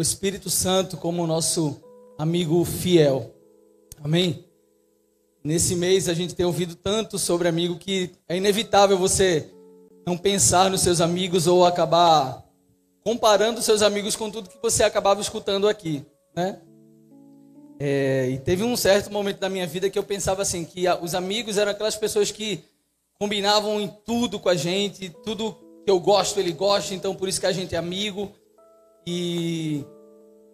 o Espírito Santo como nosso amigo fiel. Amém? Nesse mês a gente tem ouvido tanto sobre amigo que é inevitável você não pensar nos seus amigos ou acabar comparando seus amigos com tudo que você acabava escutando aqui, né? É, e teve um certo momento da minha vida que eu pensava assim que os amigos eram aquelas pessoas que combinavam em tudo com a gente, tudo que eu gosto ele gosta, então por isso que a gente é amigo. E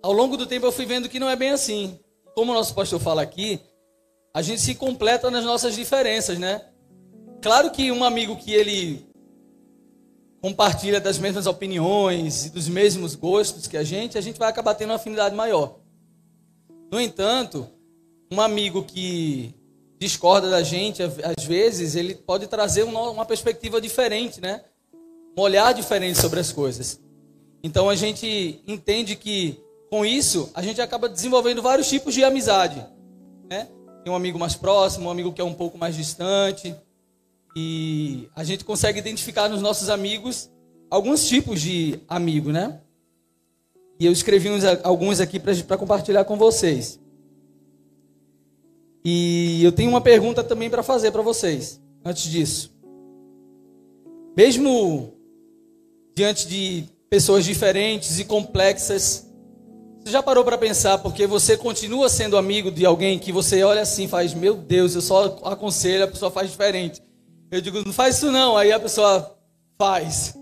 ao longo do tempo eu fui vendo que não é bem assim. Como o nosso pastor fala aqui, a gente se completa nas nossas diferenças, né? Claro que um amigo que ele compartilha das mesmas opiniões e dos mesmos gostos que a gente, a gente vai acabar tendo uma afinidade maior. No entanto, um amigo que discorda da gente, às vezes, ele pode trazer uma perspectiva diferente, né? Um olhar diferente sobre as coisas. Então a gente entende que com isso a gente acaba desenvolvendo vários tipos de amizade, né? Tem um amigo mais próximo, um amigo que é um pouco mais distante, e a gente consegue identificar nos nossos amigos alguns tipos de amigo, né? E eu escrevi uns, alguns aqui para compartilhar com vocês. E eu tenho uma pergunta também para fazer para vocês, antes disso. Mesmo diante de pessoas diferentes e complexas, você já parou para pensar porque você continua sendo amigo de alguém que você olha assim faz, meu Deus, eu só aconselho, a pessoa faz diferente. Eu digo, não faz isso não, aí a pessoa faz.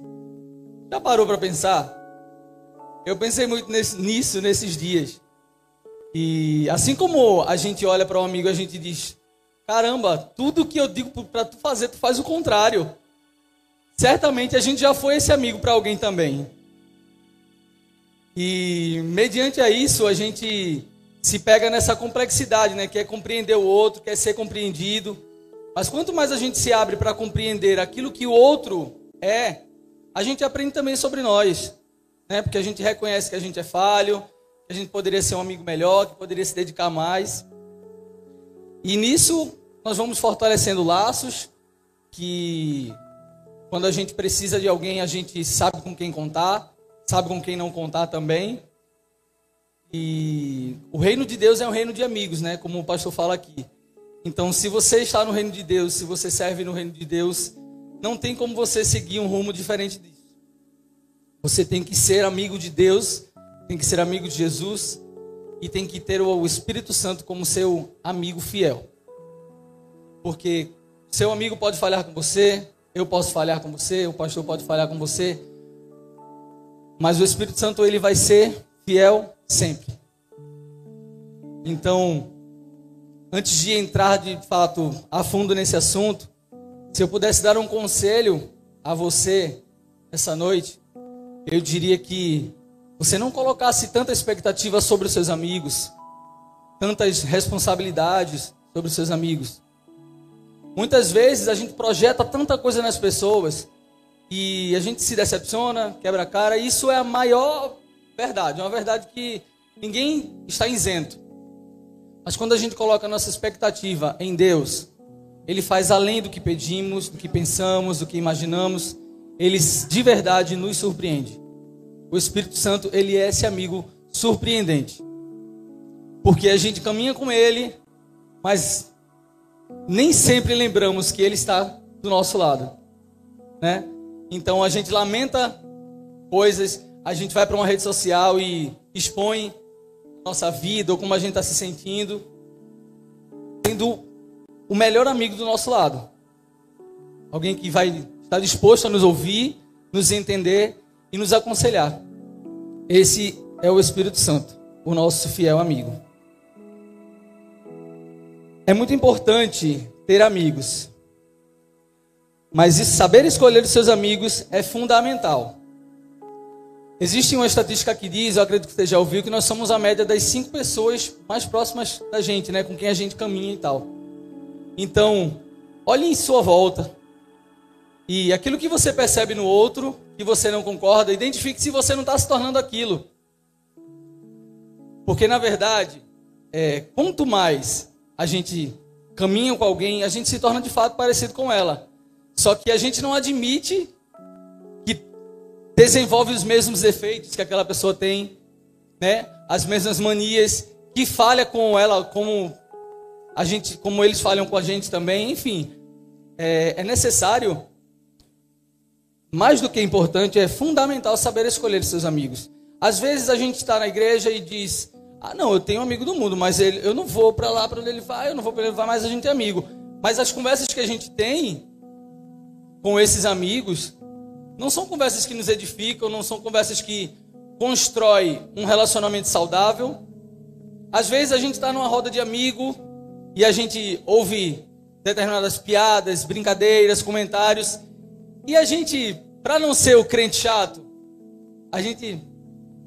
Já parou para pensar? Eu pensei muito nesse, nisso nesses dias. E assim como a gente olha para um amigo, a gente diz: caramba, tudo que eu digo para tu fazer, tu faz o contrário. Certamente a gente já foi esse amigo para alguém também. E mediante a isso, a gente se pega nessa complexidade, né? Quer compreender o outro, quer ser compreendido. Mas quanto mais a gente se abre para compreender aquilo que o outro é, a gente aprende também sobre nós né? Porque a gente reconhece que a gente é falho, que a gente poderia ser um amigo melhor, que poderia se dedicar mais. E nisso nós vamos fortalecendo laços que quando a gente precisa de alguém, a gente sabe com quem contar, sabe com quem não contar também. E o reino de Deus é um reino de amigos, né? Como o pastor fala aqui. Então, se você está no reino de Deus, se você serve no reino de Deus, não tem como você seguir um rumo diferente disso. Você tem que ser amigo de Deus, tem que ser amigo de Jesus e tem que ter o Espírito Santo como seu amigo fiel. Porque seu amigo pode falhar com você, eu posso falhar com você, o pastor pode falhar com você, mas o Espírito Santo ele vai ser fiel sempre. Então, antes de entrar de fato a fundo nesse assunto, se eu pudesse dar um conselho a você essa noite, eu diria que você não colocasse tanta expectativa sobre os seus amigos, tantas responsabilidades sobre os seus amigos. Muitas vezes a gente projeta tanta coisa nas pessoas e a gente se decepciona, quebra a cara. Isso é a maior verdade, é uma verdade que ninguém está isento. Mas quando a gente coloca a nossa expectativa em Deus, Ele faz além do que pedimos, do que pensamos, do que imaginamos ele de verdade nos surpreende. O Espírito Santo, ele é esse amigo surpreendente. Porque a gente caminha com ele, mas nem sempre lembramos que ele está do nosso lado, né? Então a gente lamenta coisas, a gente vai para uma rede social e expõe nossa vida ou como a gente está se sentindo, tendo o melhor amigo do nosso lado, alguém que vai está disposto a nos ouvir, nos entender e nos aconselhar. Esse é o Espírito Santo, o nosso fiel amigo. É muito importante ter amigos, mas saber escolher os seus amigos é fundamental. Existe uma estatística que diz, eu acredito que você já ouviu, que nós somos a média das cinco pessoas mais próximas da gente, né, com quem a gente caminha e tal. Então, olhe em sua volta, e aquilo que você percebe no outro, que você não concorda, identifique se você não está se tornando aquilo. Porque, na verdade, é, quanto mais a gente caminha com alguém, a gente se torna de fato parecido com ela. Só que a gente não admite que desenvolve os mesmos efeitos que aquela pessoa tem. né? As mesmas manias, que falha com ela, como a gente, como eles falham com a gente também, enfim, é, é necessário, mais do que importante, é fundamental saber escolher seus amigos. Às vezes a gente está na igreja e diz: Ah, não, eu tenho um amigo do mundo, mas ele, eu não vou para lá para onde ele vai, eu não vou para ele vai, mas a gente é amigo. Mas as conversas que a gente tem com esses amigos não são conversas que nos edificam, não são conversas que constroem um relacionamento saudável. Às vezes a gente está numa roda de amigo e a gente ouve determinadas piadas, brincadeiras, comentários. E a gente, para não ser o crente chato, a gente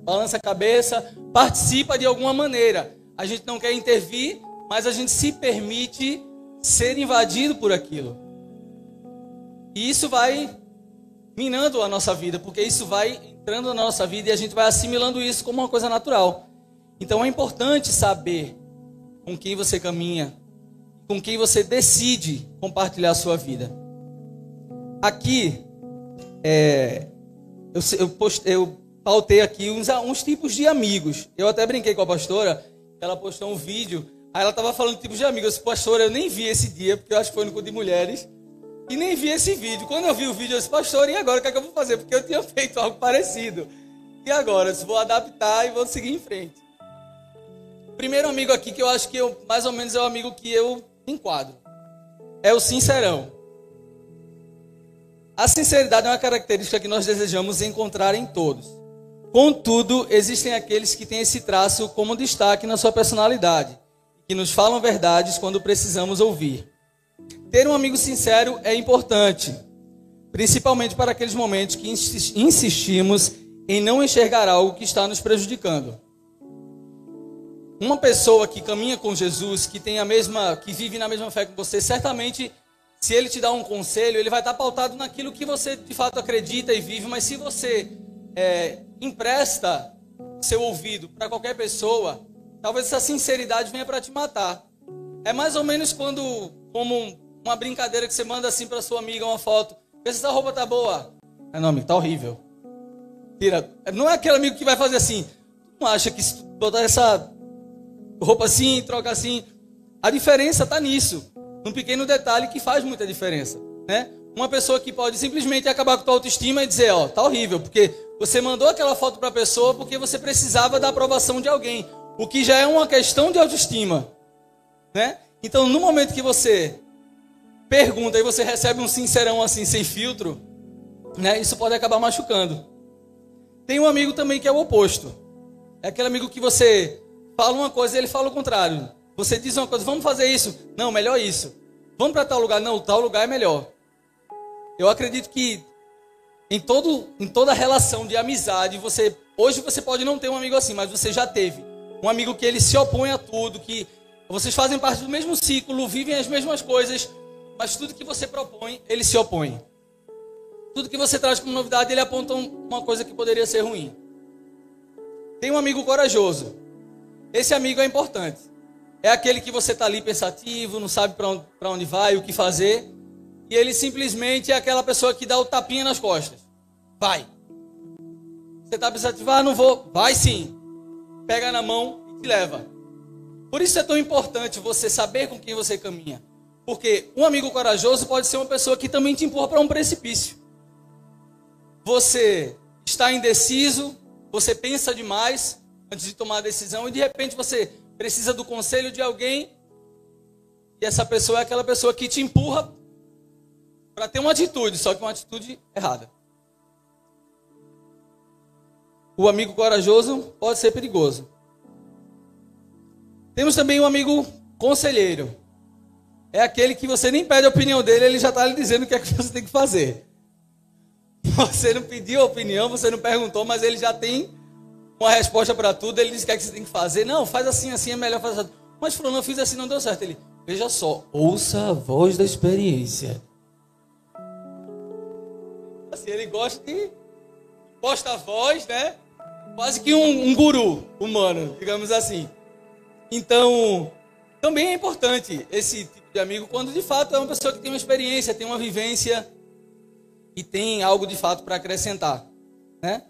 balança a cabeça, participa de alguma maneira. A gente não quer intervir, mas a gente se permite ser invadido por aquilo. E isso vai minando a nossa vida, porque isso vai entrando na nossa vida e a gente vai assimilando isso como uma coisa natural. Então é importante saber com quem você caminha, com quem você decide compartilhar a sua vida. Aqui, é, eu, eu, eu pautei aqui uns, uns tipos de amigos. Eu até brinquei com a pastora, ela postou um vídeo, aí ela estava falando tipos de amigos. Eu disse, pastora, eu nem vi esse dia, porque eu acho que foi no culto de mulheres, e nem vi esse vídeo. Quando eu vi o vídeo, eu disse, pastor, e agora o que, é que eu vou fazer? Porque eu tinha feito algo parecido. E agora? Eu vou adaptar e vou seguir em frente. Primeiro amigo aqui que eu acho que eu, mais ou menos é o amigo que eu enquadro. É o sincerão. A sinceridade é uma característica que nós desejamos encontrar em todos. Contudo, existem aqueles que têm esse traço como destaque na sua personalidade, que nos falam verdades quando precisamos ouvir. Ter um amigo sincero é importante, principalmente para aqueles momentos que insistimos em não enxergar algo que está nos prejudicando. Uma pessoa que caminha com Jesus, que tem a mesma, que vive na mesma fé que você, certamente, se ele te dá um conselho, ele vai estar pautado naquilo que você de fato acredita e vive. Mas se você é, empresta seu ouvido para qualquer pessoa, talvez essa sinceridade venha para te matar. É mais ou menos quando, como uma brincadeira que você manda assim para sua amiga uma foto, vê se essa roupa tá boa. É não, amigo, tá horrível. Tira. Não é aquele amigo que vai fazer assim. Não acha que se botar essa roupa assim, troca assim. A diferença está nisso, num pequeno detalhe que faz muita diferença, né? Uma pessoa que pode simplesmente acabar com a tua autoestima e dizer, ó, tá horrível, porque você mandou aquela foto para a pessoa porque você precisava da aprovação de alguém, o que já é uma questão de autoestima, né? Então, no momento que você pergunta e você recebe um sincerão assim sem filtro, né? Isso pode acabar machucando. Tem um amigo também que é o oposto. É aquele amigo que você fala uma coisa e ele fala o contrário. Você diz uma coisa, vamos fazer isso. Não, melhor isso. Vamos para tal lugar. Não, tal lugar é melhor. Eu acredito que em, todo, em toda relação de amizade, você hoje você pode não ter um amigo assim, mas você já teve. Um amigo que ele se opõe a tudo, que vocês fazem parte do mesmo ciclo, vivem as mesmas coisas, mas tudo que você propõe, ele se opõe. Tudo que você traz como novidade, ele aponta uma coisa que poderia ser ruim. Tem um amigo corajoso. Esse amigo é importante. É aquele que você está ali pensativo, não sabe para onde, vai, o que fazer. E ele simplesmente é aquela pessoa que dá o tapinha nas costas. Vai. Você está pensativo, ah, não vou. Vai sim. Pega na mão e te leva. Por isso é tão importante você saber com quem você caminha. Porque um amigo corajoso pode ser uma pessoa que também te empurra para um precipício. Você está indeciso, você pensa demais, antes de tomar a decisão e de repente você precisa do conselho de alguém e essa pessoa é aquela pessoa que te empurra para ter uma atitude, só que uma atitude errada. O amigo corajoso pode ser perigoso. Temos também um amigo conselheiro. É aquele que você nem pede a opinião dele, ele já está lhe dizendo o que é que você tem que fazer. Você não pediu a opinião, você não perguntou, mas ele já tem uma resposta para tudo, ele diz o que, é que você tem que fazer. Não, faz assim, assim, é melhor fazer assim. Mas falou, eu fiz assim, não deu certo. Ele, veja só, ouça a voz da experiência. Assim, ele gosta de posta a voz, né? Quase que um, um guru humano, digamos assim. Então, também é importante esse tipo de amigo quando de fato é uma pessoa que tem uma experiência, tem uma vivência e tem algo de fato para acrescentar, né?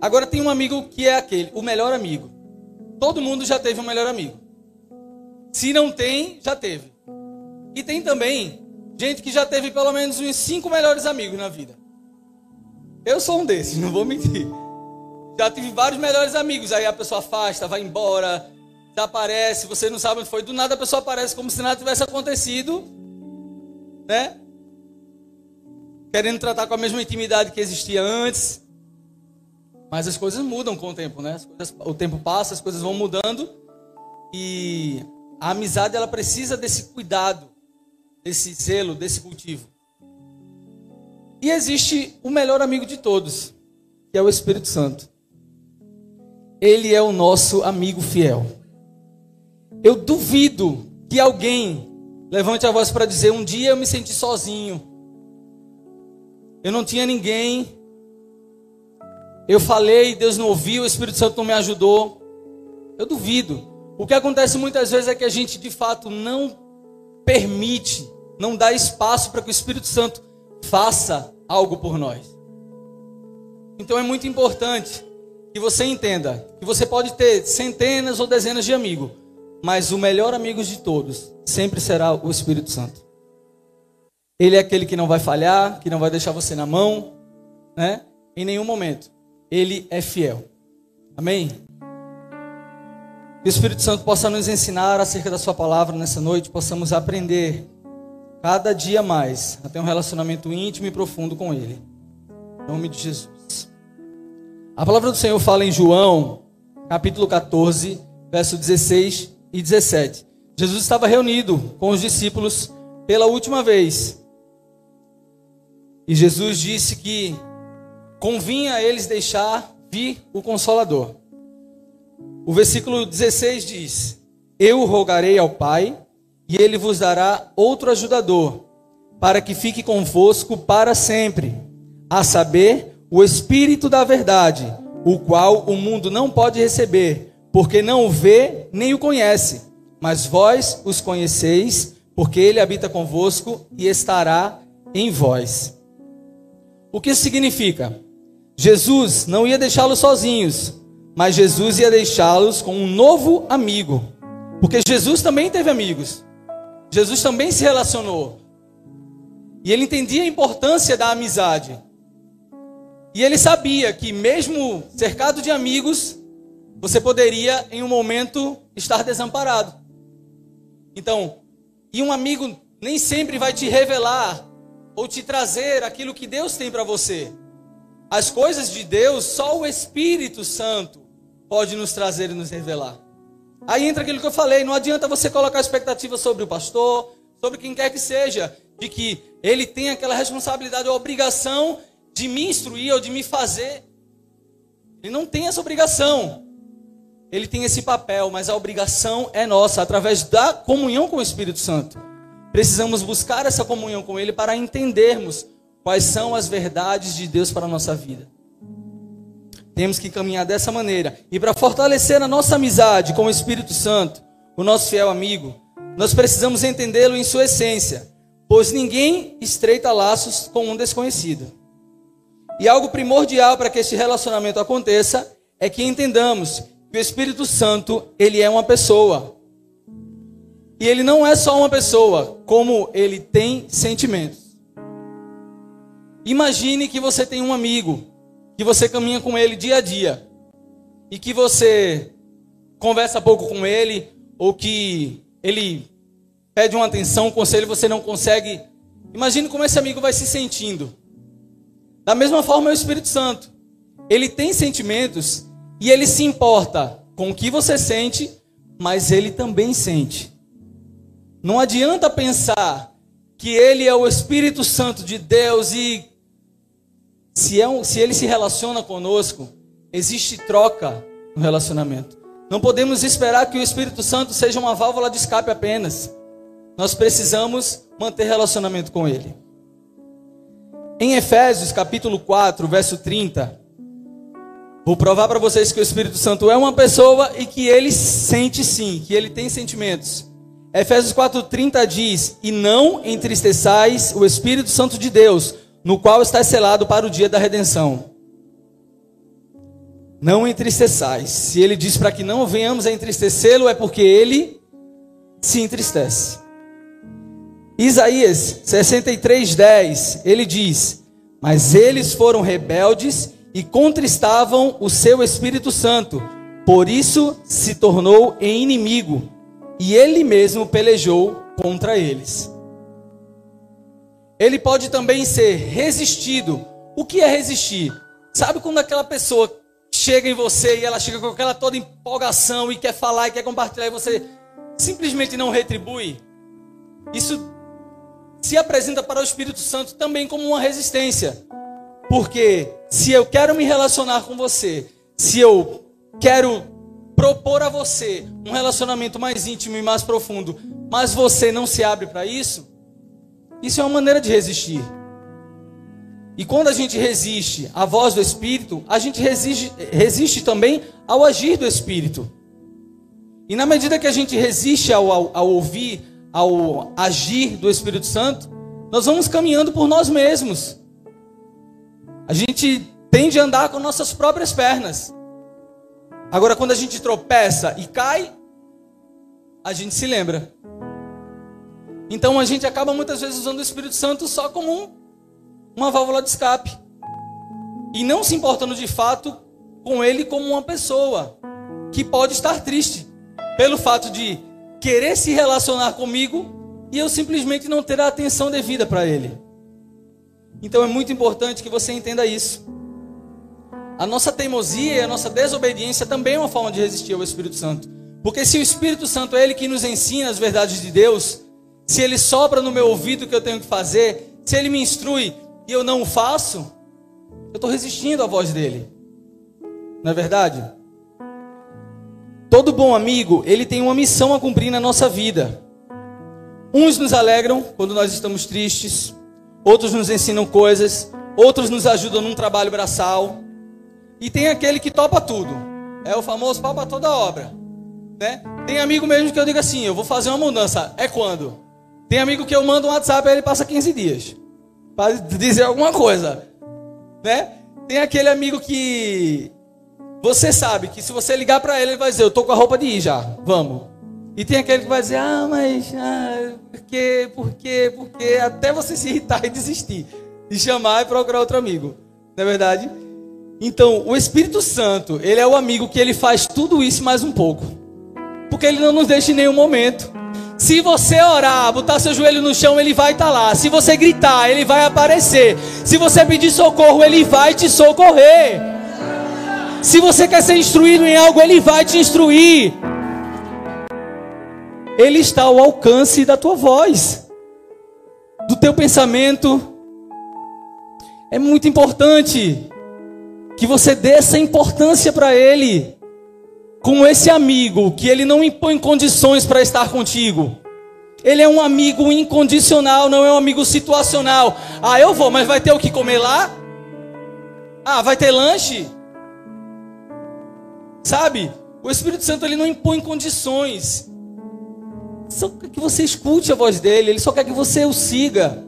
Agora tem um amigo que é aquele, o melhor amigo. Todo mundo já teve um melhor amigo. Se não tem, já teve. E tem também gente que já teve pelo menos uns cinco melhores amigos na vida. Eu sou um desses, não vou mentir. Já tive vários melhores amigos. Aí a pessoa afasta, vai embora, desaparece, você não sabe onde foi. Do nada a pessoa aparece como se nada tivesse acontecido, né? Querendo tratar com a mesma intimidade que existia antes. Mas as coisas mudam com o tempo, né? Coisas, o tempo passa, as coisas vão mudando. E a amizade ela precisa desse cuidado, desse zelo, desse cultivo. E existe o melhor amigo de todos, que é o Espírito Santo. Ele é o nosso amigo fiel. Eu duvido que alguém levante a voz para dizer: um dia eu me senti sozinho, eu não tinha ninguém, eu falei, Deus não ouviu, o Espírito Santo não me ajudou. Eu duvido. O que acontece muitas vezes é que a gente de fato não permite, não dá espaço para que o Espírito Santo faça algo por nós. Então é muito importante que você entenda que você pode ter centenas ou dezenas de amigos, mas o melhor amigo de todos sempre será o Espírito Santo. Ele é aquele que não vai falhar, que não vai deixar você na mão, né? Em nenhum momento. Ele é fiel. Amém? Que o Espírito Santo possa nos ensinar acerca da Sua palavra nessa noite, possamos aprender cada dia mais a ter um relacionamento íntimo e profundo com Ele. Em nome de Jesus. A palavra do Senhor fala em João, capítulo 14, verso 16 e 17. Jesus estava reunido com os discípulos pela última vez. E Jesus disse que convinha a eles deixar vir o Consolador. O versículo 16 diz: Eu rogarei ao Pai, e ele vos dará outro ajudador, para que fique convosco para sempre, a saber, o Espírito da Verdade, o qual o mundo não pode receber, porque não o vê nem o conhece. Mas vós os conheceis, porque ele habita convosco e estará em vós. O que isso significa? Jesus não ia deixá-los sozinhos, mas Jesus ia deixá-los com um novo amigo. Porque Jesus também teve amigos. Jesus também se relacionou. E ele entendia a importância da amizade. E ele sabia que, mesmo cercado de amigos, você poderia, em um momento, estar desamparado. Então, e um amigo nem sempre vai te revelar ou te trazer aquilo que Deus tem para você. As coisas de Deus, só o Espírito Santo pode nos trazer e nos revelar. Aí entra aquilo que eu falei: não adianta você colocar expectativa sobre o pastor, sobre quem quer que seja, de que ele tem aquela responsabilidade ou obrigação de me instruir ou de me fazer. Ele não tem essa obrigação. Ele tem esse papel, mas a obrigação é nossa, através da comunhão com o Espírito Santo. Precisamos buscar essa comunhão com Ele para entendermos quais são as verdades de Deus para a nossa vida. Temos que caminhar dessa maneira. E para fortalecer a nossa amizade com o Espírito Santo, o nosso fiel amigo, nós precisamos entendê-lo em sua essência, pois ninguém estreita laços com um desconhecido. E algo primordial para que este relacionamento aconteça é que entendamos que o Espírito Santo, ele é uma pessoa. E ele não é só uma pessoa, como ele tem sentimentos. Imagine que você tem um amigo, que você caminha com ele dia a dia, e que você conversa pouco com ele, ou que ele pede uma atenção, um conselho, você não consegue. Imagine como esse amigo vai se sentindo. Da mesma forma é o Espírito Santo. Ele tem sentimentos e ele se importa com o que você sente, mas ele também sente. Não adianta pensar que ele é o Espírito Santo de Deus e se, é um, se ele se relaciona conosco, existe troca no relacionamento. Não podemos esperar que o Espírito Santo seja uma válvula de escape apenas. Nós precisamos manter relacionamento com ele. Em Efésios capítulo 4, verso 30, vou provar para vocês que o Espírito Santo é uma pessoa e que ele sente sim, que ele tem sentimentos. Efésios 4:30 diz: "E não entristeçais o Espírito Santo de Deus, no qual está selado para o dia da redenção." não entristeçais. Se ele diz para que não venhamos a entristecê-lo, é porque ele se entristece. Isaías 63:10, ele diz: "Mas eles foram rebeldes e contristavam o seu Espírito Santo, por isso se tornou em inimigo, e ele mesmo pelejou contra eles." Ele pode também ser resistido. O que é resistir? Sabe quando aquela pessoa chega em você e ela chega com aquela toda empolgação e quer falar e quer compartilhar e você simplesmente não retribui? Isso se apresenta para o Espírito Santo também como uma resistência. Porque se eu quero me relacionar com você, se eu quero propor a você um relacionamento mais íntimo e mais profundo, mas você não se abre para isso, isso é uma maneira de resistir. E quando a gente resiste à voz do Espírito, a gente resiste, resiste também ao agir do Espírito. E na medida que a gente resiste ao, ao, ao ouvir, ao agir do Espírito Santo, nós vamos caminhando por nós mesmos. A gente tende a andar com nossas próprias pernas. Agora, quando a gente tropeça e cai, a gente se lembra. Então a gente acaba muitas vezes usando o Espírito Santo só como um, uma válvula de escape. E não se importando de fato com ele como uma pessoa que pode estar triste pelo fato de querer se relacionar comigo e eu simplesmente não ter a atenção devida para ele. Então é muito importante que você entenda isso. A nossa teimosia e a nossa desobediência também é uma forma de resistir ao Espírito Santo. Porque se o Espírito Santo é ele que nos ensina as verdades de Deus, se ele sopra no meu ouvido o que eu tenho que fazer, se ele me instrui e eu não o faço, eu estou resistindo à voz dele. Não é verdade? Todo bom amigo, ele tem uma missão a cumprir na nossa vida. Uns nos alegram quando nós estamos tristes, outros nos ensinam coisas, outros nos ajudam num trabalho braçal, e tem aquele que topa tudo. É o famoso topa toda obra, né? Tem amigo mesmo que eu digo assim, eu vou fazer uma mudança. É quando? Tem amigo que eu mando um WhatsApp e ele passa 15 dias. Para dizer alguma coisa. Né? Tem aquele amigo que você sabe que se você ligar para ele, ele vai dizer: Eu tô com a roupa de ir já, vamos. E tem aquele que vai dizer: Ah, mas ah, por quê, por quê, por quê? Até você se irritar e desistir de chamar e procurar outro amigo. Não é verdade? Então, o Espírito Santo, ele é o amigo que ele faz tudo isso mais um pouco. Porque ele não nos deixa em nenhum momento. Se você orar, botar seu joelho no chão, ele vai estar tá lá. Se você gritar, ele vai aparecer. Se você pedir socorro, ele vai te socorrer. Se você quer ser instruído em algo, ele vai te instruir. Ele está ao alcance da tua voz, do teu pensamento. É muito importante que você dê essa importância para ele com esse amigo que ele não impõe condições para estar contigo. Ele é um amigo incondicional, não é um amigo situacional. Ah, eu vou, mas vai ter o que comer lá? Ah, vai ter lanche? Sabe? O Espírito Santo ele não impõe condições. Só quer que você escute a voz dele, ele só quer que você o siga.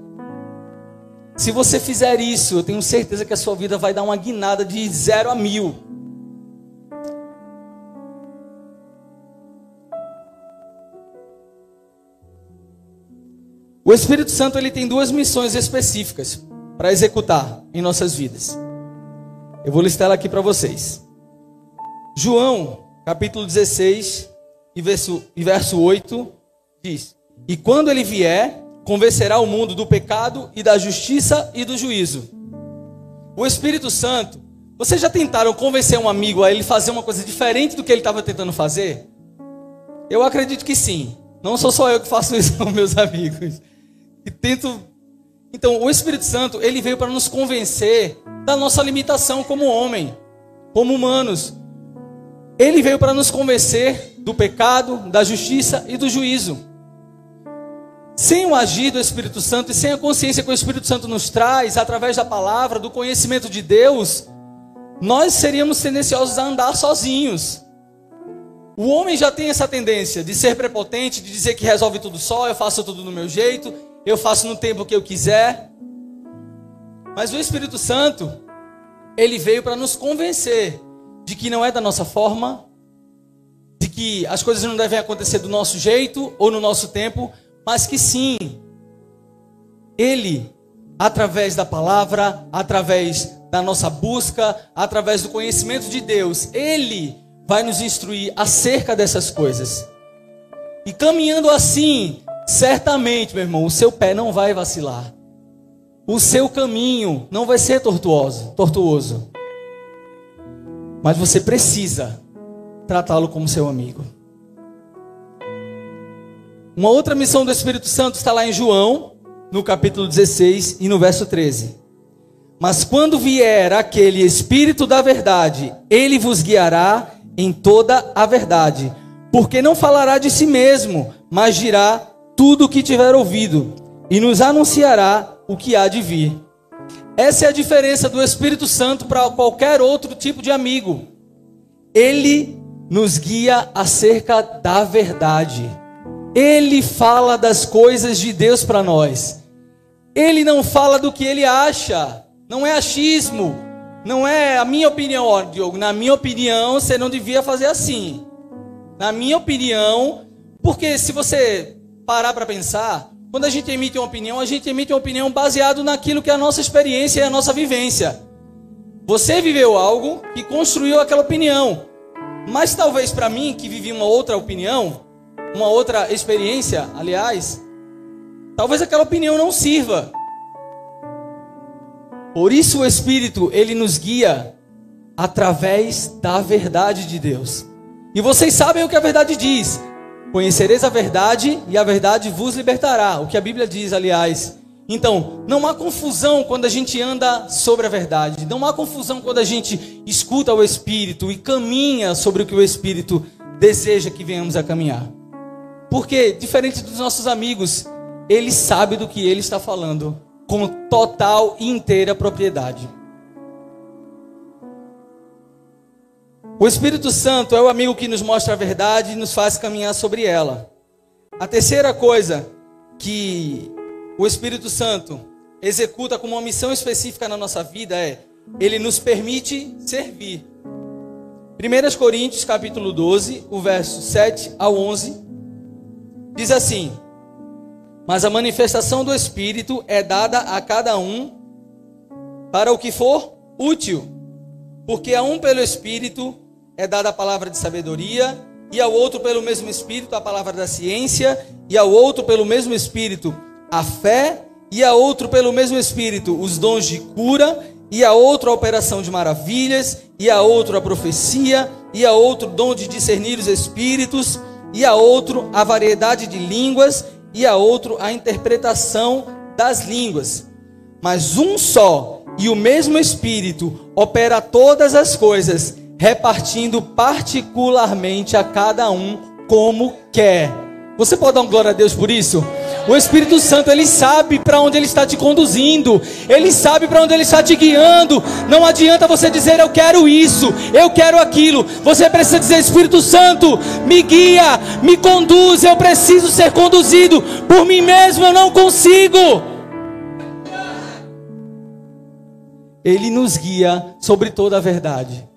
Se você fizer isso, eu tenho certeza que a sua vida vai dar uma guinada de zero a mil. O Espírito Santo ele tem duas missões específicas para executar em nossas vidas. Eu vou listar ela aqui para vocês. João, capítulo 16, e verso, e verso 8, diz: E quando ele vier, convencerá o mundo do pecado e da justiça e do juízo. O Espírito Santo, vocês já tentaram convencer um amigo a ele fazer uma coisa diferente do que ele estava tentando fazer? Eu acredito que sim. Não sou só eu que faço isso com meus amigos e tento. Então, o Espírito Santo, ele veio para nos convencer da nossa limitação como homem, como humanos. Ele veio para nos convencer do pecado, da justiça e do juízo. Sem o agir do Espírito Santo e sem a consciência que o Espírito Santo nos traz, através da palavra, do conhecimento de Deus, nós seríamos tendenciosos a andar sozinhos. O homem já tem essa tendência de ser prepotente, de dizer que resolve tudo só, eu faço tudo do meu jeito, eu faço no tempo que eu quiser. Mas o Espírito Santo, ele veio para nos convencer de que não é da nossa forma, de que as coisas não devem acontecer do nosso jeito ou no nosso tempo, mas que sim, Ele, através da palavra, através da nossa busca, através do conhecimento de Deus, Ele vai nos instruir acerca dessas coisas. E caminhando assim, certamente, meu irmão, o seu pé não vai vacilar. O seu caminho não vai ser tortuoso, tortuoso. Mas você precisa tratá-lo como seu amigo. Uma outra missão do Espírito Santo está lá em João, no capítulo 16 e no verso 13. Mas quando vier aquele Espírito da verdade, ele vos guiará em toda a verdade, porque não falará de si mesmo, mas dirá tudo o que tiver ouvido e nos anunciará o que há de vir. Essa é a diferença do Espírito Santo para qualquer outro tipo de amigo. Ele nos guia acerca da verdade. Ele fala das coisas de Deus para nós. Ele não fala do que ele acha. Não é achismo. Não é a minha opinião, ó, Diogo. Na minha opinião, você não devia fazer assim. Na minha opinião, porque se você parar para pensar, quando a gente emite uma opinião, a gente emite uma opinião baseado naquilo que é a nossa experiência e a nossa vivência. Você viveu algo que construiu aquela opinião. Mas talvez para mim, que vivi uma outra opinião, uma outra experiência, aliás, talvez aquela opinião não sirva. Por isso o Espírito, ele nos guia através da verdade de Deus. E vocês sabem o que a verdade diz: Conhecereis a verdade e a verdade vos libertará. O que a Bíblia diz, aliás. Então, não há confusão quando a gente anda sobre a verdade. Não há confusão quando a gente escuta o Espírito e caminha sobre o que o Espírito deseja que venhamos a caminhar. Porque, diferente dos nossos amigos, ele sabe do que ele está falando com total e inteira propriedade. O Espírito Santo é o amigo que nos mostra a verdade e nos faz caminhar sobre ela. A terceira coisa que o Espírito Santo executa como uma missão específica na nossa vida é ele nos permite servir. 1 Coríntios capítulo 12, o verso 7 ao 11 diz assim: Mas a manifestação do Espírito é dada a cada um para o que for útil, porque a um pelo Espírito é dada a palavra de sabedoria, e ao outro pelo mesmo Espírito a palavra da ciência, e ao outro pelo mesmo Espírito a fé, e a outro pelo mesmo Espírito os dons de cura, e a outro a operação de maravilhas, e a outro a profecia, e a outro dom de discernir os espíritos, e a outro a variedade de línguas, e a outro a interpretação das línguas. Mas um só e o mesmo Espírito opera todas as coisas repartindo particularmente a cada um como quer. Você pode dar um glória a Deus por isso? O Espírito Santo, ele sabe para onde ele está te conduzindo, ele sabe para onde ele está te guiando. Não adianta você dizer eu quero isso, eu quero aquilo. Você precisa dizer Espírito Santo, me guia, me conduz. Eu preciso ser conduzido por mim mesmo, eu não consigo. Ele nos guia sobre toda a verdade.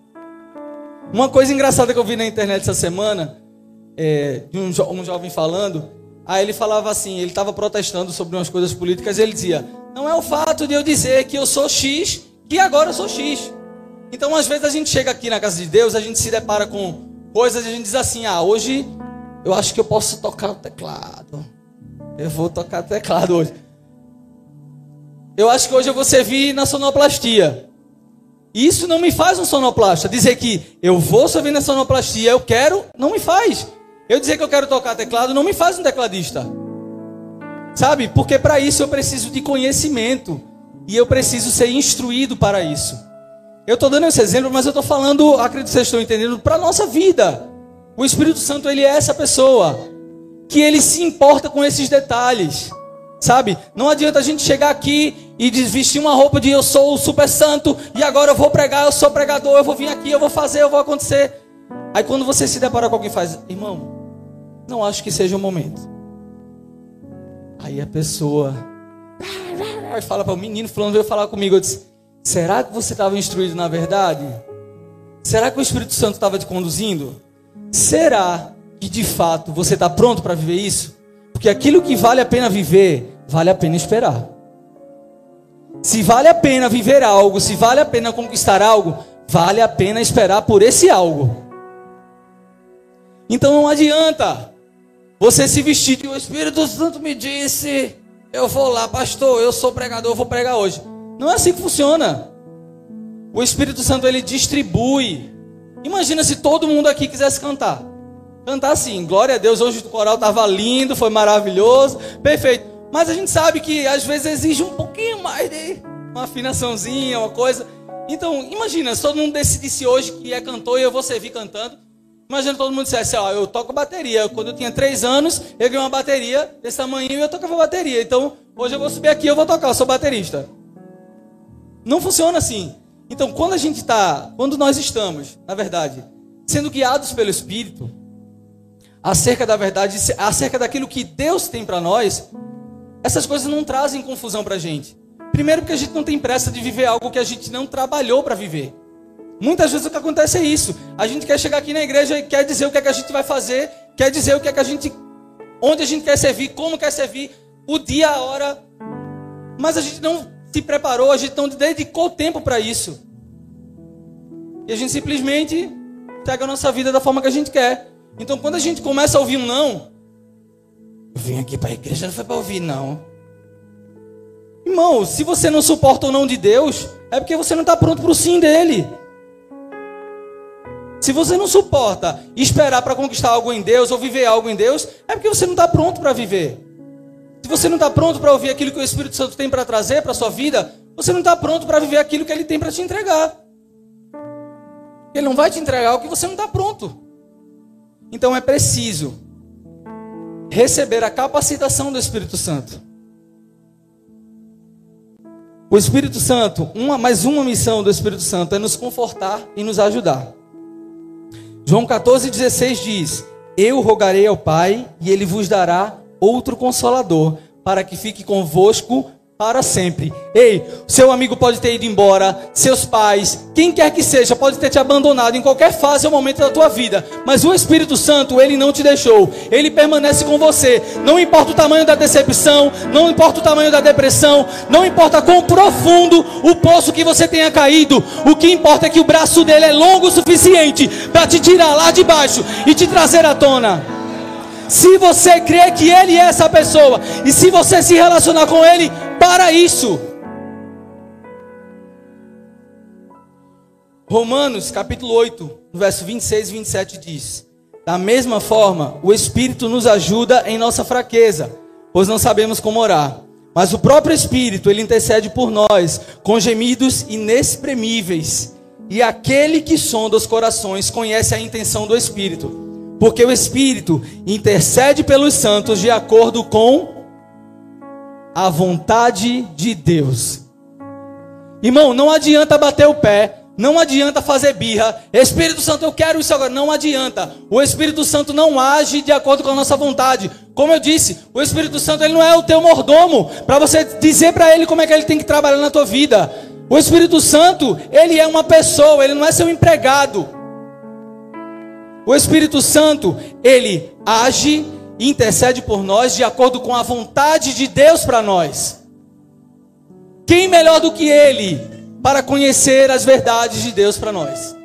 Uma coisa engraçada que eu vi na internet essa semana, é, de um, jo um jovem falando, aí ele falava assim, ele estava protestando sobre umas coisas políticas, e ele dizia, não é o fato de eu dizer que eu sou X, que agora eu sou X. Então, às vezes a gente chega aqui na casa de Deus, a gente se depara com coisas e a gente diz assim, ah, hoje eu acho que eu posso tocar o teclado. Eu vou tocar teclado hoje. Eu acho que hoje eu vou servir na sonoplastia. Isso não me faz um sonoplasta. Dizer que eu vou servir na sonoplastia, eu quero, não me faz. Eu dizer que eu quero tocar teclado não me faz um tecladista. Sabe? Porque para isso eu preciso de conhecimento. E eu preciso ser instruído para isso. Eu estou dando esse exemplo, mas eu estou falando, acredito que vocês estão entendendo, para a nossa vida. O Espírito Santo, ele é essa pessoa. Que ele se importa com esses detalhes. Sabe? Não adianta a gente chegar aqui e vestir uma roupa de eu sou o super santo e agora eu vou pregar, eu sou pregador, eu vou vir aqui, eu vou fazer, eu vou acontecer. Aí quando você se depara com alguém faz, irmão, não acho que seja o momento. Aí a pessoa fala para o menino fulano veio falar comigo, eu disse, será que você estava instruído na verdade? Será que o Espírito Santo estava te conduzindo? Será que de fato você está pronto para viver isso? Porque aquilo que vale a pena viver, vale a pena esperar. Se vale a pena viver algo, se vale a pena conquistar algo, vale a pena esperar por esse algo. Então não adianta você se vestir de o Espírito Santo me disse, eu vou lá, pastor, eu sou pregador, eu vou pregar hoje. Não é assim que funciona. O Espírito Santo ele distribui. Imagina se todo mundo aqui quisesse cantar. Cantar assim, glória a Deus, hoje o coral estava lindo, foi maravilhoso, perfeito. Mas a gente sabe que às vezes exige um pouquinho mais de uma afinaçãozinha, uma coisa. Então, imagina, se todo mundo decidisse hoje que é cantor e eu vou servir cantando. Imagina todo mundo dissesse, ó, eu toco bateria. Quando eu tinha três anos, eu ganhei uma bateria desse tamanho e eu tocava bateria. Então, hoje eu vou subir aqui e eu vou tocar, eu sou baterista. Não funciona assim. Então, quando a gente está, quando nós estamos, na verdade, sendo guiados pelo Espírito, acerca da verdade, acerca daquilo que Deus tem para nós, essas coisas não trazem confusão para a gente. Primeiro, porque a gente não tem pressa de viver algo que a gente não trabalhou para viver. Muitas vezes o que acontece é isso. A gente quer chegar aqui na igreja e quer dizer o que é que a gente vai fazer, quer dizer o que é que a gente, onde a gente quer servir, como quer servir, o dia, a hora. Mas a gente não se preparou, a gente não dedicou tempo para isso. E a gente simplesmente pega a nossa vida da forma que a gente quer. Então, quando a gente começa a ouvir um não, eu vim aqui para a igreja, não foi para ouvir não. Irmão, se você não suporta o não de Deus, é porque você não está pronto para o sim dele. Se você não suporta esperar para conquistar algo em Deus ou viver algo em Deus, é porque você não está pronto para viver. Se você não está pronto para ouvir aquilo que o Espírito Santo tem para trazer para a sua vida, você não está pronto para viver aquilo que ele tem para te entregar. Ele não vai te entregar o que você não está pronto. Então é preciso receber a capacitação do Espírito Santo. O Espírito Santo, uma, mais uma missão do Espírito Santo é nos confortar e nos ajudar. João 14,16 diz: Eu rogarei ao Pai, e ele vos dará outro consolador, para que fique convosco para sempre. Ei, seu amigo pode ter ido embora, seus pais, quem quer que seja, pode ter te abandonado em qualquer fase ou momento da tua vida, mas o Espírito Santo, ele não te deixou, ele permanece com você. Não importa o tamanho da decepção, não importa o tamanho da depressão, não importa quão profundo o poço que você tenha caído, o que importa é que o braço dele é longo o suficiente para te tirar lá de baixo e te trazer à tona. Se você crê que Ele é essa pessoa, e se você se relacionar com Ele para isso. Romanos capítulo 8, verso 26 e 27 diz: Da mesma forma, o Espírito nos ajuda em nossa fraqueza, pois não sabemos como orar. Mas o próprio Espírito, ele intercede por nós com gemidos inexprimíveis. E aquele que sonda os corações conhece a intenção do Espírito porque o Espírito intercede pelos santos de acordo com a vontade de Deus. Irmão, não adianta bater o pé, não adianta fazer birra. Espírito Santo, eu quero isso agora. Não adianta. O Espírito Santo não age de acordo com a nossa vontade. Como eu disse, o Espírito Santo ele não é o teu mordomo para você dizer para ele como é que ele tem que trabalhar na tua vida. O Espírito Santo, ele é uma pessoa, ele não é seu empregado. O Espírito Santo, ele age intercede por nós de acordo com a vontade de Deus para nós. Quem melhor do que ele para conhecer as verdades de Deus para nós?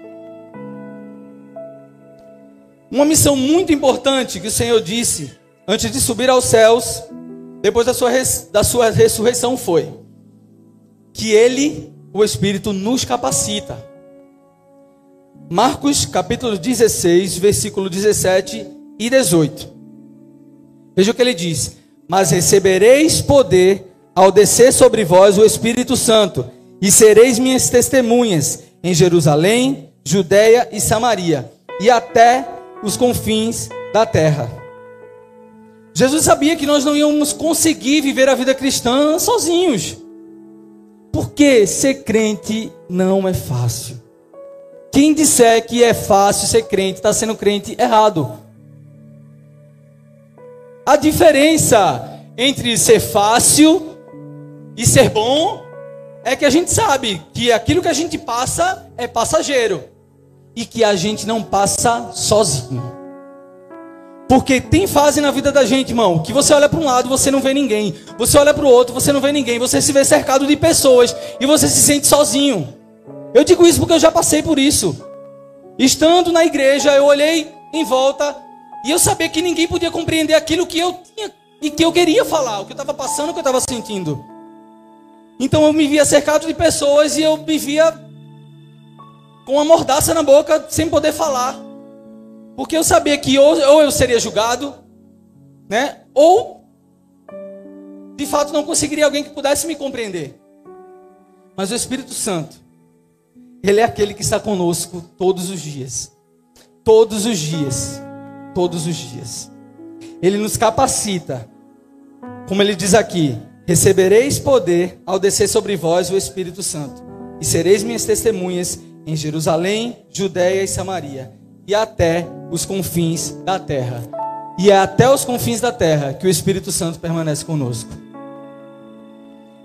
Uma missão muito importante que o Senhor disse antes de subir aos céus, depois da sua, da sua ressurreição, foi que Ele, o Espírito, nos capacita Marcos capítulo 16, versículo 17 e 18. Veja o que ele diz: Mas recebereis poder ao descer sobre vós o Espírito Santo, e sereis minhas testemunhas em Jerusalém, Judéia e Samaria, e até os confins da terra. Jesus sabia que nós não íamos conseguir viver a vida cristã sozinhos. Porque ser crente não é fácil. Quem disser que é fácil ser crente, está sendo crente errado. A diferença entre ser fácil e ser bom é que a gente sabe que aquilo que a gente passa é passageiro. e que a gente não passa sozinho. Porque tem fase na vida da gente, irmão, que você olha para um lado, você não vê ninguém. Você olha para o outro, você não vê ninguém. Você se vê cercado de pessoas e você se sente sozinho. Eu digo isso porque eu já passei por isso. Estando na igreja, eu olhei em volta e eu sabia que ninguém podia compreender aquilo que eu tinha e que eu queria falar, o que eu estava passando, o que eu estava sentindo. Então eu me via cercado de pessoas e eu me via com uma mordaça na boca, sem poder falar. Porque eu sabia que ou, ou eu seria julgado, né? Ou de fato não conseguiria alguém que pudesse me compreender. Mas o Espírito Santo, ele é aquele que está conosco todos os dias. Todos os dias. Todos os dias. Ele nos capacita. Como ele diz aqui: Recebereis poder ao descer sobre vós o Espírito Santo, e sereis minhas testemunhas em Jerusalém, Judéia e Samaria, e até os confins da terra. E é até os confins da terra que o Espírito Santo permanece conosco.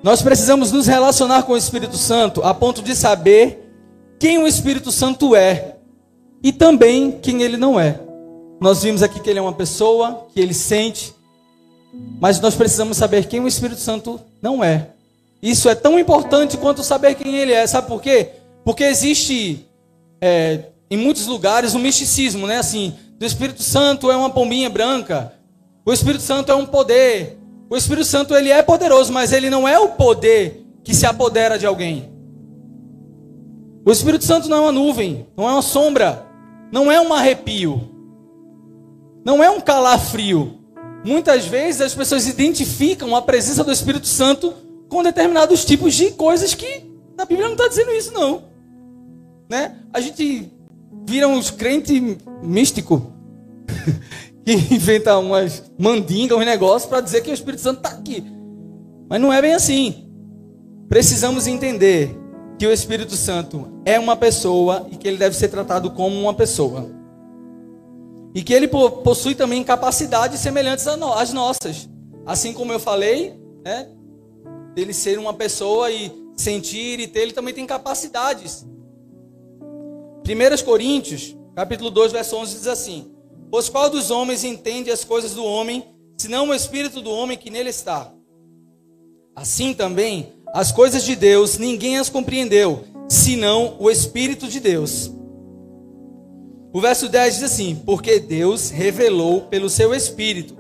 Nós precisamos nos relacionar com o Espírito Santo a ponto de saber quem o Espírito Santo é e também quem ele não é. Nós vimos aqui que ele é uma pessoa, que ele sente, mas nós precisamos saber quem o Espírito Santo não é. Isso é tão importante quanto saber quem ele é. Sabe por quê? Porque existe é, em muitos lugares um misticismo, né? Assim, do Espírito Santo é uma pombinha branca. O Espírito Santo é um poder. O Espírito Santo ele é poderoso, mas ele não é o poder que se apodera de alguém. O Espírito Santo não é uma nuvem, não é uma sombra, não é um arrepio, não é um calafrio. Muitas vezes as pessoas identificam a presença do Espírito Santo com determinados tipos de coisas que na Bíblia não está dizendo isso, não. Né? A gente vira uns crentes místicos que inventa umas mandingas, uns negócios para dizer que o Espírito Santo está aqui. Mas não é bem assim. Precisamos entender que o Espírito Santo é uma pessoa e que ele deve ser tratado como uma pessoa. E que ele possui também capacidades semelhantes às nossas. Assim como eu falei, né? Dele ser uma pessoa e sentir e ter, ele também tem capacidades. 1 Coríntios, capítulo 2, verso 11 diz assim: Pois qual dos homens entende as coisas do homem, senão o espírito do homem que nele está? Assim também, as coisas de Deus ninguém as compreendeu, senão o Espírito de Deus. O verso 10 diz assim: Porque Deus revelou pelo seu Espírito,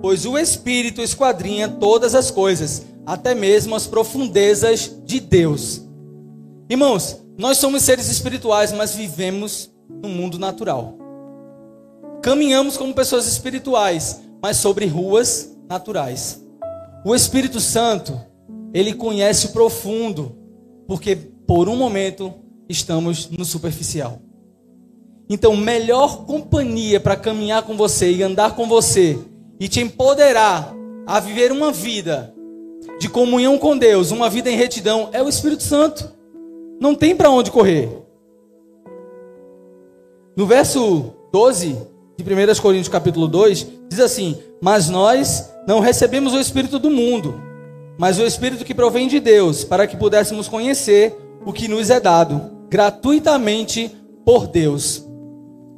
pois o Espírito esquadrinha todas as coisas, até mesmo as profundezas de Deus. Irmãos, nós somos seres espirituais, mas vivemos no mundo natural. Caminhamos como pessoas espirituais, mas sobre ruas naturais. O Espírito Santo ele conhece o profundo, porque por um momento estamos no superficial. Então, melhor companhia para caminhar com você e andar com você e te empoderar a viver uma vida de comunhão com Deus, uma vida em retidão, é o Espírito Santo. Não tem para onde correr. No verso 12 de 1 Coríntios capítulo 2, diz assim: "Mas nós não recebemos o espírito do mundo, mas o Espírito que provém de Deus, para que pudéssemos conhecer o que nos é dado gratuitamente por Deus.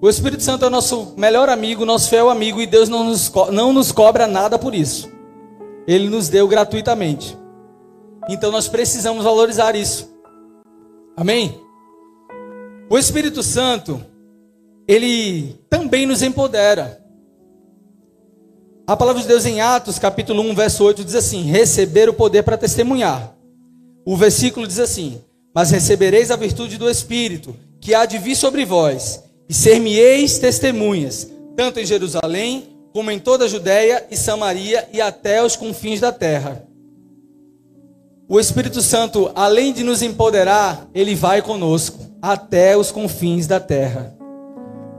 O Espírito Santo é o nosso melhor amigo, nosso fiel amigo, e Deus não nos, não nos cobra nada por isso. Ele nos deu gratuitamente. Então nós precisamos valorizar isso. Amém? O Espírito Santo, ele também nos empodera. A palavra de Deus em Atos, capítulo 1, verso 8, diz assim: Receber o poder para testemunhar. O versículo diz assim: Mas recebereis a virtude do Espírito, que há de vir sobre vós, e ser-me-eis testemunhas, tanto em Jerusalém, como em toda a Judéia e Samaria e até os confins da terra. O Espírito Santo, além de nos empoderar, ele vai conosco até os confins da terra.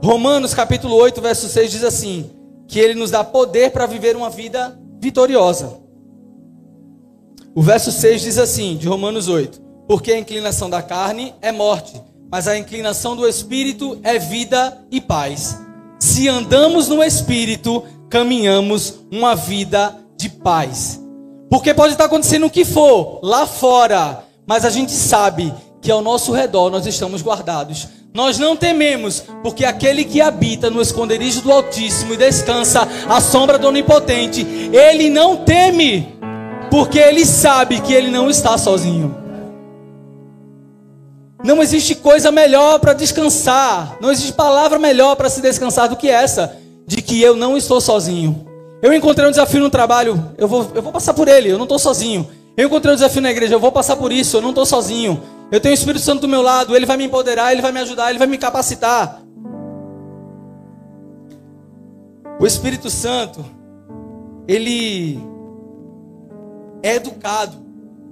Romanos capítulo 8, verso 6 diz assim: que ele nos dá poder para viver uma vida vitoriosa. O verso 6 diz assim, de Romanos 8: Porque a inclinação da carne é morte, mas a inclinação do espírito é vida e paz. Se andamos no espírito, caminhamos uma vida de paz. Porque pode estar acontecendo o que for lá fora, mas a gente sabe que ao nosso redor nós estamos guardados. Nós não tememos, porque aquele que habita no esconderijo do Altíssimo e descansa à sombra do Onipotente, ele não teme, porque ele sabe que ele não está sozinho. Não existe coisa melhor para descansar, não existe palavra melhor para se descansar do que essa, de que eu não estou sozinho. Eu encontrei um desafio no trabalho, eu vou, eu vou passar por ele, eu não estou sozinho. Eu encontrei um desafio na igreja, eu vou passar por isso, eu não estou sozinho. Eu tenho o Espírito Santo do meu lado, ele vai me empoderar, ele vai me ajudar, ele vai me capacitar. O Espírito Santo, ele é educado,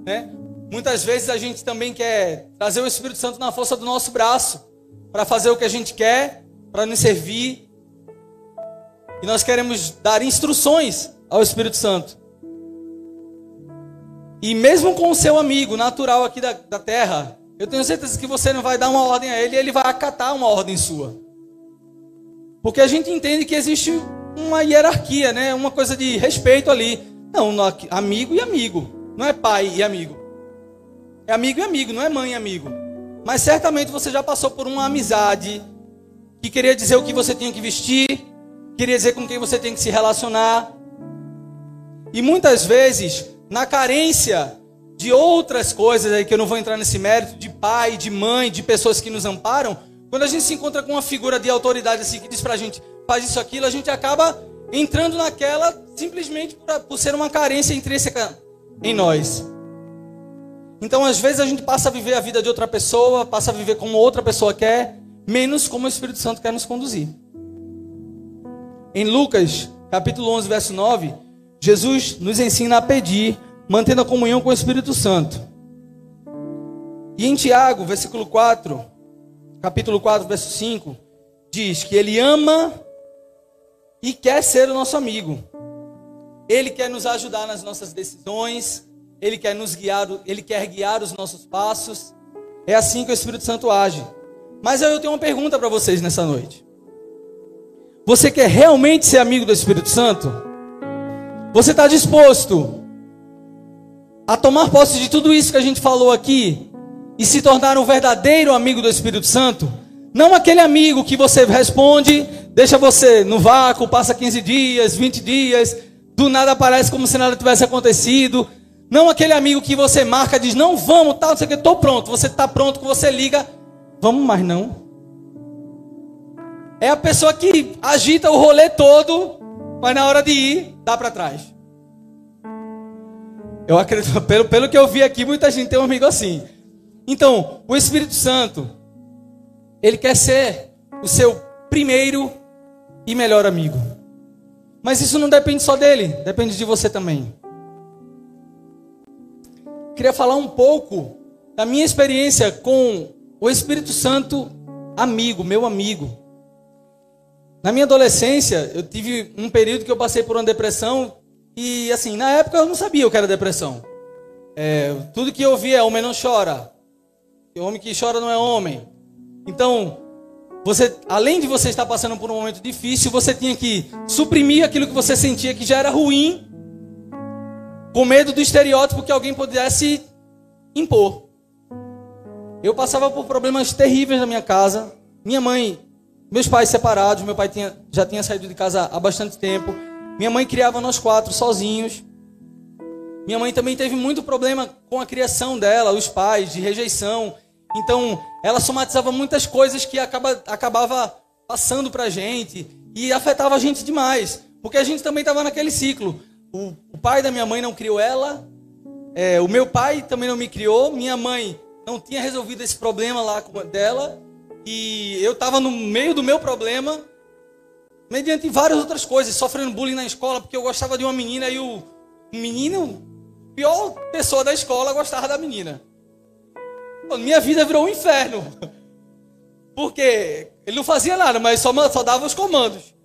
né? Muitas vezes a gente também quer trazer o Espírito Santo na força do nosso braço, para fazer o que a gente quer, para nos servir. E nós queremos dar instruções ao Espírito Santo. E mesmo com o seu amigo natural aqui da, da terra, eu tenho certeza que você não vai dar uma ordem a ele e ele vai acatar uma ordem sua. Porque a gente entende que existe uma hierarquia, né? Uma coisa de respeito ali. Não, amigo e amigo. Não é pai e amigo. É amigo e amigo, não é mãe e amigo. Mas certamente você já passou por uma amizade que queria dizer o que você tinha que vestir, queria dizer com quem você tem que se relacionar. E muitas vezes, na carência de outras coisas aí que eu não vou entrar nesse mérito, de pai, de mãe, de pessoas que nos amparam, quando a gente se encontra com uma figura de autoridade assim que diz pra gente, faz isso aquilo, a gente acaba entrando naquela simplesmente por, por ser uma carência intrínseca em nós. Então, às vezes, a gente passa a viver a vida de outra pessoa, passa a viver como outra pessoa quer, menos como o Espírito Santo quer nos conduzir. Em Lucas, capítulo 11, verso 9, Jesus nos ensina a pedir, mantendo a comunhão com o Espírito Santo. E em Tiago, versículo 4, capítulo 4, verso 5, diz que ele ama e quer ser o nosso amigo. Ele quer nos ajudar nas nossas decisões, ele quer nos guiar, Ele quer guiar os nossos passos. É assim que o Espírito Santo age. Mas eu tenho uma pergunta para vocês nessa noite. Você quer realmente ser amigo do Espírito Santo? Você está disposto a tomar posse de tudo isso que a gente falou aqui e se tornar um verdadeiro amigo do Espírito Santo? Não aquele amigo que você responde, deixa você no vácuo, passa 15 dias, 20 dias, do nada aparece como se nada tivesse acontecido, não aquele amigo que você marca, diz, não vamos, tal, não sei o que, estou pronto. Você está pronto, você liga, vamos, mas não. É a pessoa que agita o rolê todo, mas na hora de ir, dá para trás. Eu acredito, pelo, pelo que eu vi aqui, muita gente tem um amigo assim. Então, o Espírito Santo, ele quer ser o seu primeiro e melhor amigo. Mas isso não depende só dele, depende de você também queria falar um pouco da minha experiência com o Espírito Santo amigo, meu amigo. Na minha adolescência, eu tive um período que eu passei por uma depressão e, assim, na época eu não sabia o que era depressão. É, tudo que eu via é homem não chora. O homem que chora não é homem. Então, você, além de você estar passando por um momento difícil, você tinha que suprimir aquilo que você sentia que já era ruim com medo do estereótipo que alguém pudesse impor. Eu passava por problemas terríveis na minha casa. Minha mãe, meus pais separados, meu pai tinha, já tinha saído de casa há bastante tempo. Minha mãe criava nós quatro sozinhos. Minha mãe também teve muito problema com a criação dela, os pais, de rejeição. Então, ela somatizava muitas coisas que acaba, acabava passando pra gente e afetava a gente demais. Porque a gente também estava naquele ciclo. O, o pai da minha mãe não criou ela. É, o meu pai também não me criou. Minha mãe não tinha resolvido esse problema lá dela. E eu estava no meio do meu problema, mediante várias outras coisas, sofrendo bullying na escola, porque eu gostava de uma menina e o menino, pior pessoa da escola, gostava da menina. Minha vida virou um inferno. Porque ele não fazia nada, mas só, só dava os comandos.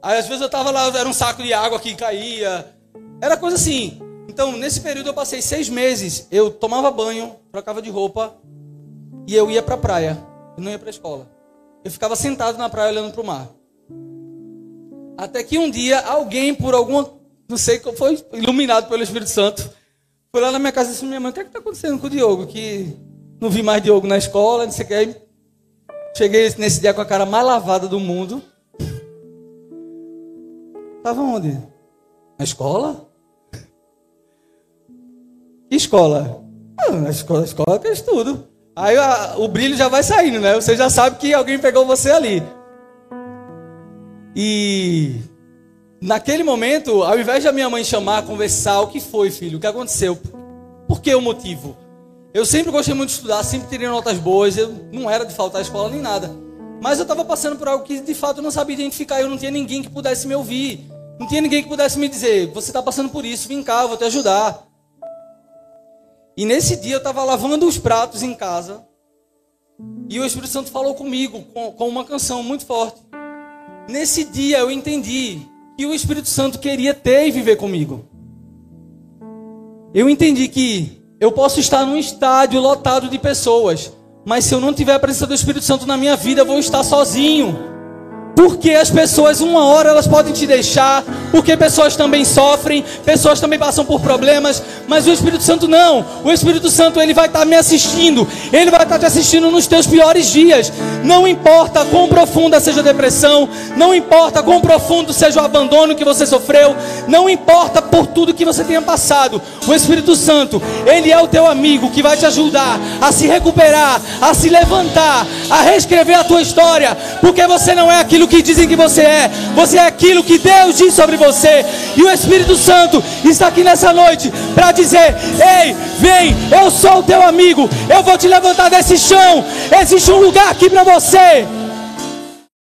Aí às vezes eu estava lá, era um saco de água que caía, era coisa assim. Então, nesse período eu passei seis meses. Eu tomava banho, trocava de roupa e eu ia para a praia. Eu não ia para a escola. Eu ficava sentado na praia olhando para o mar. Até que um dia alguém, por alguma, não sei, foi iluminado pelo Espírito Santo, foi lá na minha casa e disse: Minha mãe, o que é está acontecendo com o Diogo? Que Não vi mais Diogo na escola, não sei o que. Cheguei nesse dia com a cara mais lavada do mundo. Tava onde? Na escola? Que escola? Ah, na escola, escola que eu estudo. Aí a, o brilho já vai saindo, né? Você já sabe que alguém pegou você ali. E naquele momento, ao invés de a minha mãe chamar, conversar, o que foi, filho? O que aconteceu? Por que o motivo? Eu sempre gostei muito de estudar, sempre tirei notas boas, eu não era de faltar à escola nem nada. Mas eu estava passando por algo que de fato eu não sabia identificar, eu não tinha ninguém que pudesse me ouvir. Não tinha ninguém que pudesse me dizer, você está passando por isso, vem cá, eu vou te ajudar. E nesse dia eu estava lavando os pratos em casa. E o Espírito Santo falou comigo com, com uma canção muito forte. Nesse dia eu entendi que o Espírito Santo queria ter e viver comigo. Eu entendi que eu posso estar num estádio lotado de pessoas, mas se eu não tiver a presença do Espírito Santo na minha vida, eu vou estar sozinho. Porque as pessoas, uma hora, elas podem te deixar, porque pessoas também sofrem, pessoas também passam por problemas, mas o Espírito Santo não. O Espírito Santo, ele vai estar me assistindo, ele vai estar te assistindo nos teus piores dias. Não importa quão profunda seja a depressão, não importa quão profundo seja o abandono que você sofreu, não importa por tudo que você tenha passado. O Espírito Santo, ele é o teu amigo que vai te ajudar a se recuperar, a se levantar, a reescrever a tua história, porque você não é aquilo aquilo que dizem que você é, você é aquilo que Deus diz sobre você. E o Espírito Santo está aqui nessa noite para dizer: Ei, vem, eu sou o teu amigo, eu vou te levantar desse chão. Existe um lugar aqui para você.